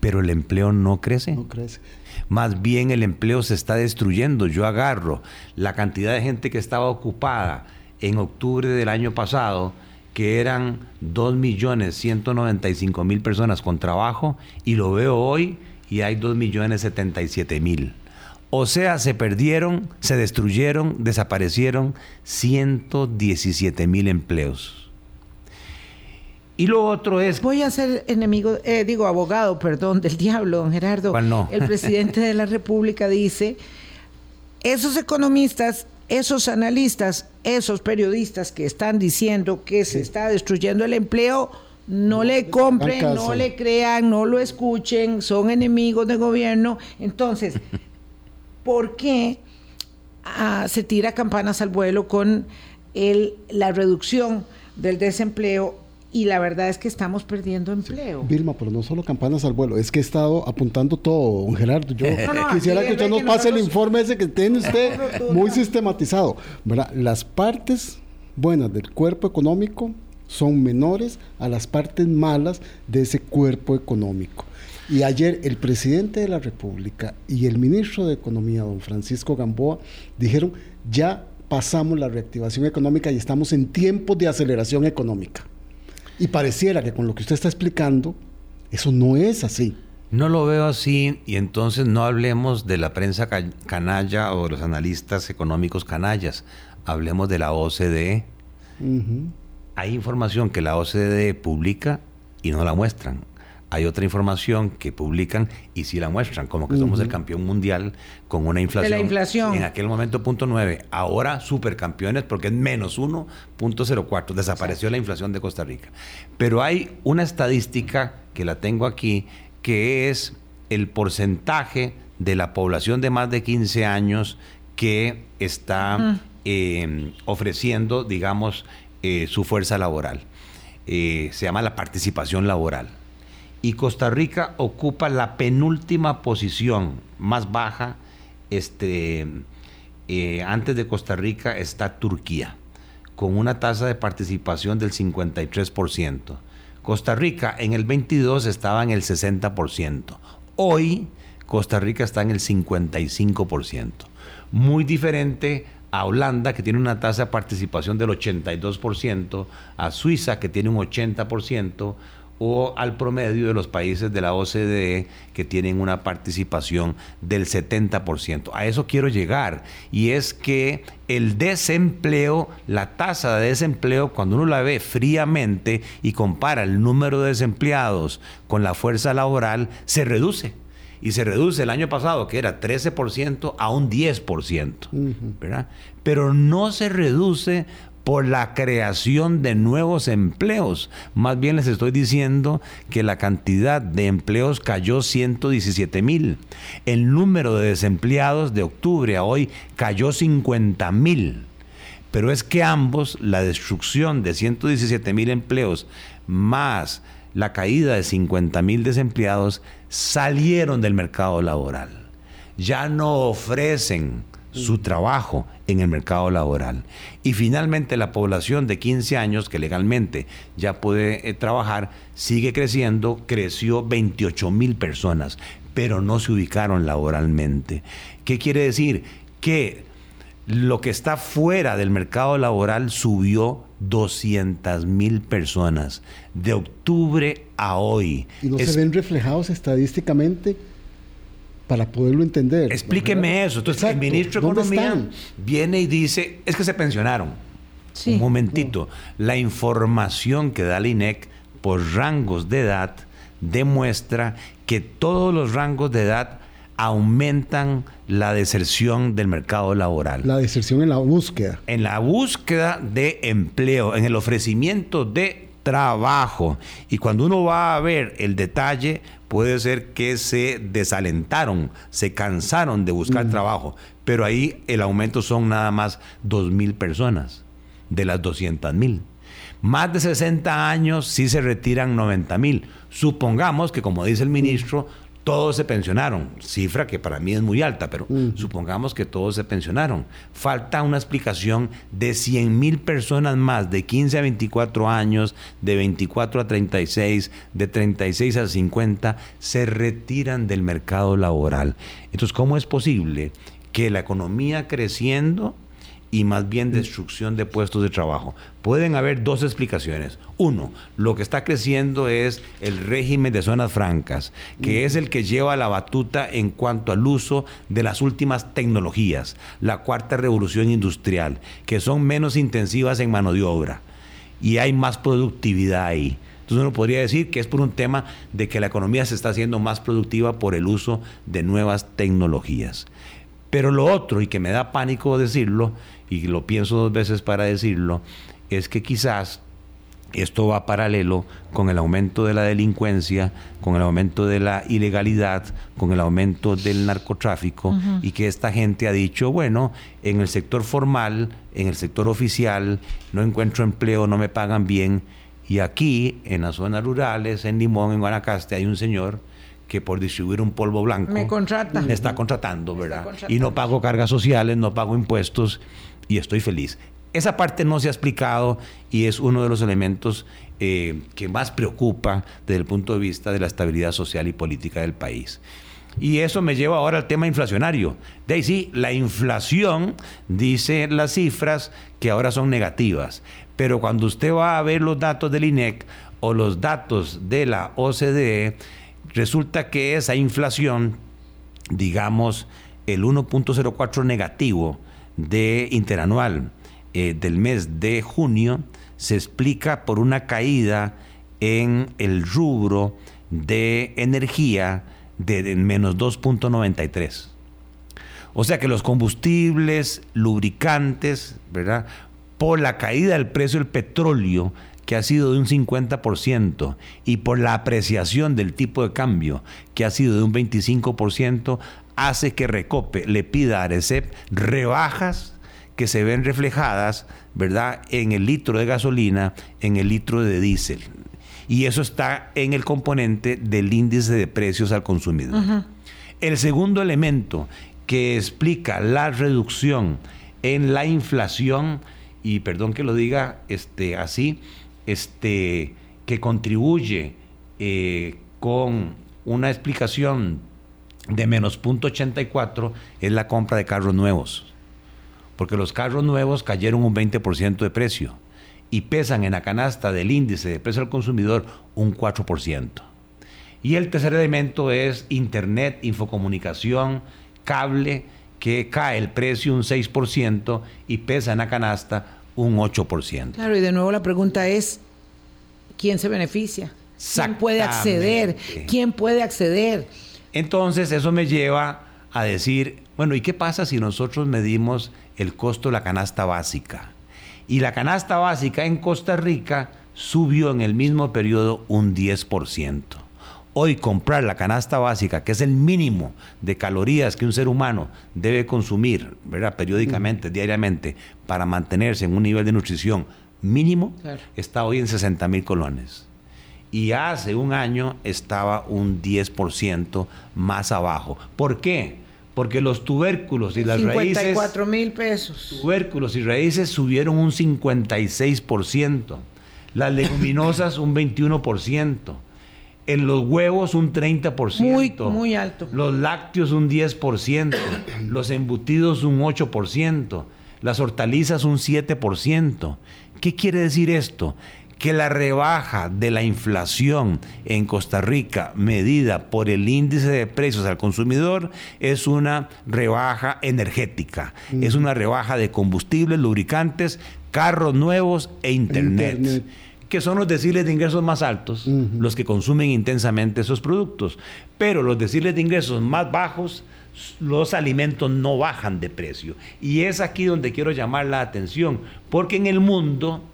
S5: pero el empleo no crece.
S4: No crece.
S5: Más bien el empleo se está destruyendo. Yo agarro la cantidad de gente que estaba ocupada en octubre del año pasado, que eran 2.195.000 personas con trabajo, y lo veo hoy y hay 2.077.000. O sea, se perdieron, se destruyeron, desaparecieron 117.000 empleos. Y lo otro es...
S3: Voy a ser enemigo, eh, digo abogado, perdón, del diablo, don Gerardo.
S5: no?
S3: El presidente de la República dice, esos economistas, esos analistas, esos periodistas que están diciendo que se está destruyendo el empleo, no le compren, no le crean, no lo escuchen, son enemigos del gobierno. Entonces, ¿por qué ah, se tira campanas al vuelo con el, la reducción del desempleo y la verdad es que estamos perdiendo empleo.
S4: Vilma, pero no solo campanas al vuelo, es que he estado apuntando todo, don Gerardo. Yo quisiera que usted nos pase el informe ese que tiene usted muy sistematizado. Las partes buenas del cuerpo económico son menores a las partes malas de ese cuerpo económico. Y ayer el presidente de la República y el ministro de Economía, don Francisco Gamboa, dijeron, ya pasamos la reactivación económica y estamos en tiempos de aceleración económica. Y pareciera que con lo que usted está explicando, eso no es así.
S5: No lo veo así y entonces no hablemos de la prensa canalla o de los analistas económicos canallas. Hablemos de la OCDE. Hay información que la OCDE publica y no la muestran hay otra información que publican y sí la muestran, como que somos el campeón mundial con una inflación.
S3: De la inflación.
S5: En aquel momento, punto 9. Ahora, supercampeones porque es menos 1.04. Desapareció la inflación de Costa Rica. Pero hay una estadística que la tengo aquí, que es el porcentaje de la población de más de 15 años que está eh, ofreciendo, digamos, eh, su fuerza laboral. Eh, se llama la participación laboral y Costa Rica ocupa la penúltima posición más baja. Este, eh, antes de Costa Rica está Turquía, con una tasa de participación del 53%. Costa Rica en el 22 estaba en el 60%. Hoy Costa Rica está en el 55%. Muy diferente a Holanda, que tiene una tasa de participación del 82%, a Suiza, que tiene un 80%, o al promedio de los países de la OCDE que tienen una participación del 70%. A eso quiero llegar y es que el desempleo, la tasa de desempleo, cuando uno la ve fríamente y compara el número de desempleados con la fuerza laboral, se reduce. Y se reduce el año pasado, que era 13%, a un 10%. ¿verdad? Pero no se reduce por la creación de nuevos empleos. Más bien les estoy diciendo que la cantidad de empleos cayó 117 mil. El número de desempleados de octubre a hoy cayó 50 mil. Pero es que ambos, la destrucción de 117 mil empleos más la caída de 50 mil desempleados, salieron del mercado laboral. Ya no ofrecen su trabajo en el mercado laboral. Y finalmente la población de 15 años que legalmente ya puede eh, trabajar sigue creciendo, creció 28 mil personas, pero no se ubicaron laboralmente. ¿Qué quiere decir? Que lo que está fuera del mercado laboral subió 200 mil personas de octubre a hoy.
S4: ¿Y no se ven reflejados estadísticamente? Para poderlo entender.
S5: Explíqueme eso. Entonces, el ministro de Economía viene y dice, es que se pensionaron. Un momentito. La información que da la INEC por rangos de edad demuestra que todos los rangos de edad aumentan la deserción del mercado laboral.
S4: La deserción en la búsqueda.
S5: En la búsqueda de empleo, en el ofrecimiento de trabajo. Y cuando uno va a ver el detalle, puede ser que se desalentaron, se cansaron de buscar trabajo, pero ahí el aumento son nada más 2.000 personas de las 200.000. Más de 60 años sí se retiran 90.000. Supongamos que, como dice el ministro, todos se pensionaron, cifra que para mí es muy alta, pero supongamos que todos se pensionaron. Falta una explicación de 100 mil personas más de 15 a 24 años, de 24 a 36, de 36 a 50, se retiran del mercado laboral. Entonces, ¿cómo es posible que la economía creciendo y más bien destrucción de puestos de trabajo. Pueden haber dos explicaciones. Uno, lo que está creciendo es el régimen de zonas francas, que es el que lleva la batuta en cuanto al uso de las últimas tecnologías, la cuarta revolución industrial, que son menos intensivas en mano de obra y hay más productividad ahí. Entonces uno podría decir que es por un tema de que la economía se está haciendo más productiva por el uso de nuevas tecnologías. Pero lo otro, y que me da pánico decirlo, y lo pienso dos veces para decirlo, es que quizás esto va paralelo con el aumento de la delincuencia, con el aumento de la ilegalidad, con el aumento del narcotráfico y que esta gente ha dicho, bueno, en el sector formal, en el sector oficial, no encuentro empleo, no me pagan bien. Y aquí, en las zonas rurales, en Limón, en Guanacaste, hay un señor que por distribuir un polvo blanco
S3: me contrata.
S5: me está contratando, ¿verdad? Y no pago cargas sociales, no pago impuestos y estoy feliz. Esa parte no se ha explicado y es uno de los elementos eh, que más preocupa desde el punto de vista de la estabilidad social y política del país. Y eso me lleva ahora al tema inflacionario. De ahí sí, la inflación, dice las cifras, que ahora son negativas. Pero cuando usted va a ver los datos del INEC o los datos de la OCDE, resulta que esa inflación, digamos, el 1.04 negativo, de interanual eh, del mes de junio se explica por una caída en el rubro de energía de, menos 2.93. O sea que los combustibles, lubricantes, ¿verdad? Por la caída del precio del petróleo, que ha sido de un 50%, y por la apreciación del tipo de cambio, que ha sido de un 25%, hace que Recope le pida a Arecep rebajas que se ven reflejadas, ¿verdad?, en el litro de gasolina, en el litro de diésel. Y eso está en el componente del índice de precios al consumidor. El segundo elemento que explica la reducción en la inflación, y perdón que lo diga este, así, este, que contribuye eh, con una explicación de menos 0.84 es la compra de carros nuevos. Porque los carros nuevos cayeron un 20% de precio y pesan en la canasta del índice de precio al consumidor un 4%. Y el tercer elemento es Internet, infocomunicación, cable, que cae el precio un 6% y pesa en la canasta un 8%.
S3: Claro, y de nuevo la pregunta es, ¿quién se beneficia? ¿Quién puede acceder? ¿Quién puede acceder?
S5: Entonces eso me lleva a decir, bueno, ¿y qué pasa si nosotros medimos el costo de la canasta básica? Y la canasta básica en Costa Rica subió en el mismo periodo un 10%. Hoy comprar la canasta básica, que es el mínimo de calorías que un ser humano debe consumir ¿verdad? periódicamente, diariamente, para mantenerse en un nivel de nutrición mínimo, está hoy en 60 mil colones y hace un año estaba un 10% más abajo. ¿Por qué? Porque los tubérculos y las 54
S3: mil pesos.
S5: Tubérculos y raíces subieron un 56%. Las leguminosas un 21%. En los huevos un 30%.
S3: Muy, muy alto.
S5: Los lácteos un 10%. los embutidos un 8%. Las hortalizas un 7%. ¿Qué quiere decir esto? Que la rebaja de la inflación en Costa Rica medida por el índice de precios al consumidor es una rebaja energética, mm. es una rebaja de combustibles, lubricantes, carros nuevos e internet. que son los deciles de ingresos más altos, los que consumen intensamente esos productos. Pero los deciles de ingresos más bajos, los alimentos no bajan de precio. Y es aquí donde quiero llamar la atención, porque en el mundo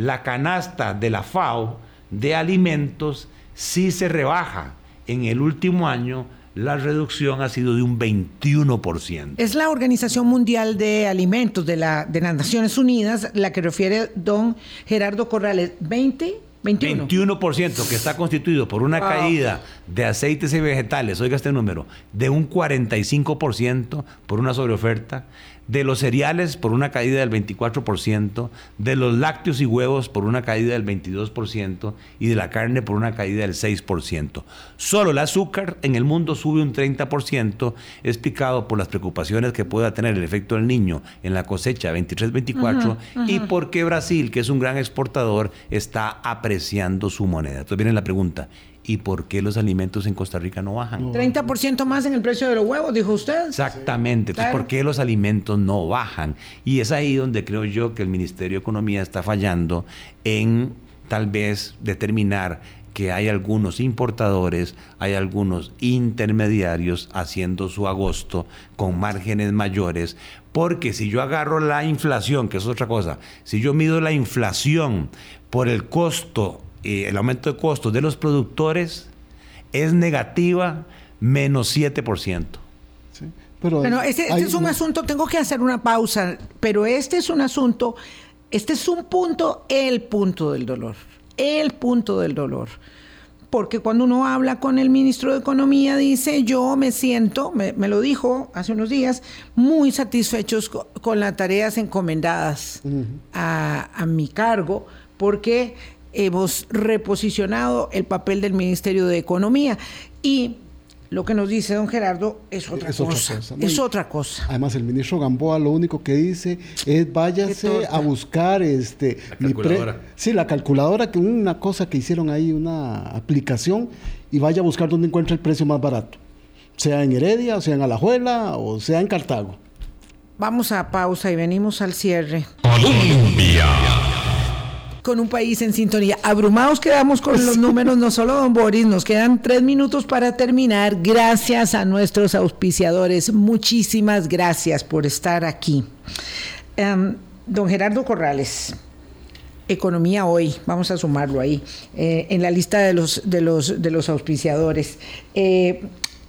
S5: la canasta de la FAO de alimentos sí se rebaja en el último año la reducción ha sido de un 21%.
S3: Es la Organización Mundial de Alimentos de, la, de las Naciones Unidas la que refiere don Gerardo Corrales. 20 21.
S5: 21% que está constituido por una caída de aceites y vegetales, oiga este número, de un 45% por una sobreoferta, de los cereales por una caída del 24%, de los lácteos y huevos por una caída del 22% y de la carne por una caída del 6%. Solo el azúcar en el mundo sube un 30%, explicado por las preocupaciones que pueda tener el efecto del niño en la cosecha 23-24 y porque Brasil, que es un gran exportador, está apreciando su moneda. Entonces viene la pregunta, ¿Y por qué los alimentos en Costa Rica no bajan?
S3: 30% más en el precio de los huevos, dijo usted.
S5: Exactamente. Entonces, ¿por qué los alimentos no bajan? Y es ahí donde creo yo que el Ministerio de Economía está fallando en tal vez determinar que hay algunos importadores, hay algunos intermediarios haciendo su agosto con márgenes mayores, porque si yo agarro la inflación, que es otra cosa, si yo mido la inflación por el costo el aumento de costos de los productores es negativa menos 7%.
S3: Sí, pero bueno, este, este es un asunto, tengo que hacer una pausa, pero este es un asunto, este es un punto, el punto del dolor, el punto del dolor. Porque cuando uno habla con el ministro de Economía, dice, yo me siento, me, lo dijo hace unos días, muy satisfechos con, las tareas encomendadas a, a mi cargo, porque hemos reposicionado el papel del Ministerio de Economía y lo que nos dice don Gerardo es otra cosa. es otra cosa.
S4: Además, el ministro Gamboa lo único que dice es váyase a buscar este
S5: la calculadora.
S4: sí, la calculadora, que una cosa que hicieron ahí, una aplicación, y vaya a buscar dónde encuentra el precio más barato. Sea en Heredia, o sea en Alajuela, o sea en Cartago.
S3: Vamos a pausa y venimos al cierre.
S2: Colombia
S3: con un país en sintonía. Abrumados quedamos con los números, no solo don Boris, nos quedan tres minutos para terminar. Gracias a nuestros auspiciadores, muchísimas gracias por estar aquí. Em, don Gerardo Corrales. Economía Hoy, vamos a sumarlo ahí, eh, en la lista de los, de los, de los auspiciadores. Eh,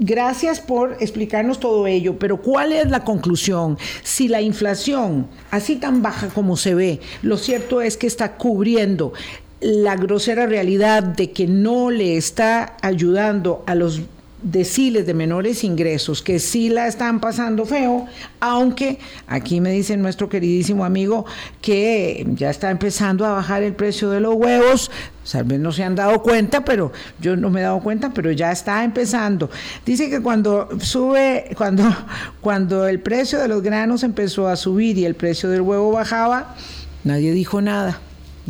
S3: Gracias por explicarnos todo ello, pero ¿cuál es la conclusión? Si la inflación, así tan baja como se ve, lo cierto es que está cubriendo la grosera realidad de que no le está ayudando a los deciles de menores ingresos que sí la están pasando feo, aunque aquí me dice nuestro queridísimo amigo que ya está empezando a bajar el precio de los huevos, tal vez no se han dado cuenta, pero yo no me he dado cuenta, pero ya está empezando. Dice que cuando sube, cuando, cuando el precio de los granos empezó a subir y el precio del huevo bajaba, nadie dijo nada.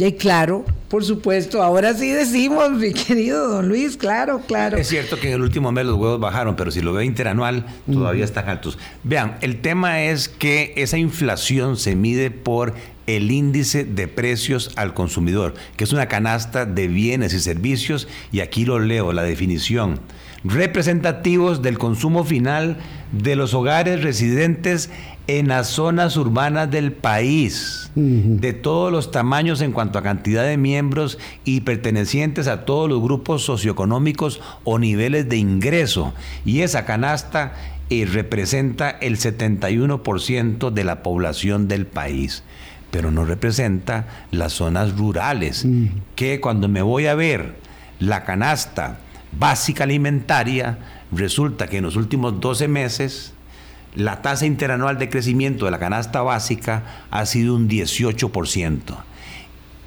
S3: Y claro, por supuesto, ahora sí decimos, mi querido don Luis, claro, claro.
S5: Es cierto que en el último mes los huevos bajaron, pero si lo ve interanual, todavía están altos. Vean, el tema es que esa inflación se mide por el índice de precios al consumidor, que es una canasta de bienes y servicios, y aquí lo leo, la definición representativos del consumo final de los hogares residentes en las zonas urbanas del país, de todos los tamaños en cuanto a cantidad de miembros y pertenecientes a todos los grupos socioeconómicos o niveles de ingreso. Y esa canasta eh, representa el 71% de la población del país pero no representa las zonas rurales, que cuando me voy a ver la canasta básica alimentaria, resulta que en los últimos 12 meses la tasa interanual de crecimiento de la canasta básica ha sido un 18%,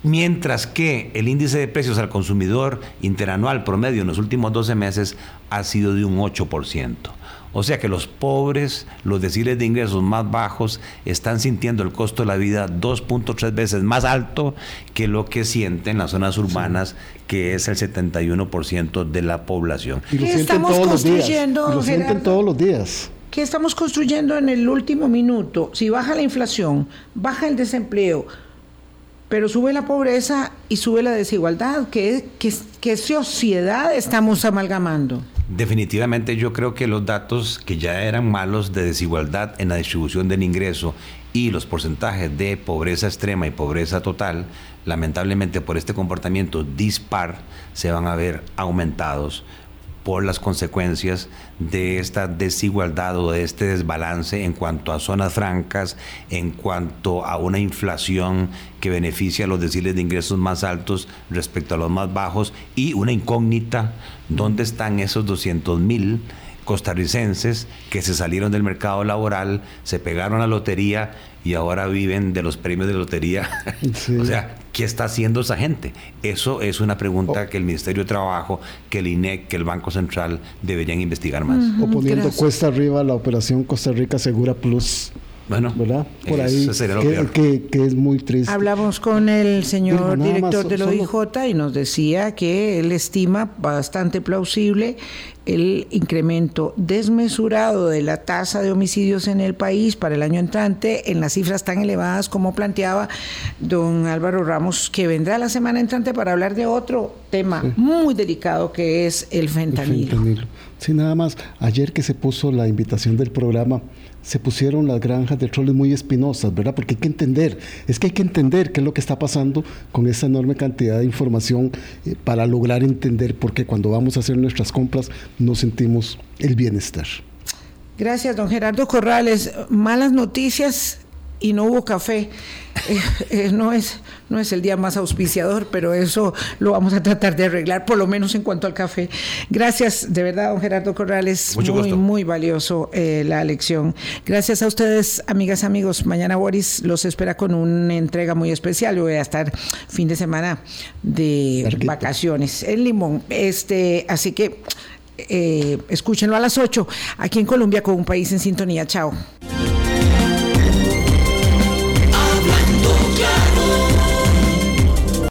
S5: mientras que el índice de precios al consumidor interanual promedio en los últimos 12 meses ha sido de un 8%. O sea que los pobres, los deciles de ingresos más bajos, están sintiendo el costo de la vida 2.3 veces más alto que lo que sienten las zonas urbanas, que es el 71% de la población.
S4: Y lo sienten todos los días. lo sienten todos los días.
S3: ¿Qué estamos construyendo en el último minuto? Si baja la inflación, baja el desempleo, pero sube la pobreza y sube la desigualdad, ¿qué, qué sociedad estamos amalgamando?
S5: Definitivamente yo creo que los datos que ya eran malos de desigualdad en la distribución del ingreso y los porcentajes de pobreza extrema y pobreza total, lamentablemente por este comportamiento dispar, se van a ver aumentados por las consecuencias de esta desigualdad o de este desbalance en cuanto a zonas francas, en cuanto a una inflación que beneficia a los deciles de ingresos más altos respecto a los más bajos y una incógnita, ¿dónde están esos 200 mil? costarricenses que se salieron del mercado laboral, se pegaron a la lotería y ahora viven de los premios de lotería. o sea, ¿qué está haciendo esa gente? Eso es una pregunta oh. que el Ministerio de Trabajo, que el INEC, que el Banco Central deberían investigar más.
S4: o poniendo cuesta arriba la operación Costa Rica Segura Plus.
S5: Bueno,
S4: ¿verdad? Por ahí, que, que, es muy triste.
S3: Hablamos con el señor director de del OIJ y nos decía que él estima bastante plausible el incremento desmesurado de la tasa de homicidios en el país para el año entrante en las cifras tan elevadas como planteaba don Álvaro Ramos, que vendrá la semana entrante para hablar de otro tema muy delicado que es el fentanilo. el fentanilo.
S4: Sí, nada más, ayer que se puso la invitación del programa, se pusieron las granjas de troles muy espinosas, ¿verdad? Porque hay que entender, es que hay que entender qué es lo que está pasando con esa enorme cantidad de información eh, para lograr entender por qué cuando vamos a hacer nuestras compras no sentimos el bienestar.
S3: Gracias, don Gerardo Corrales. Malas noticias y no hubo café. Eh, eh, no, es, no es el día más auspiciador, pero eso lo vamos a tratar de arreglar, por lo menos en cuanto al café. Gracias, de verdad, don Gerardo Corrales. muy, muy valioso eh, la lección. Gracias a ustedes, amigas, amigos. Mañana Boris los espera con una entrega muy especial. Yo voy a estar fin de semana de vacaciones en Limón. Este, así que escúchenlo a las 8 aquí en Colombia con un país en sintonía. Chao.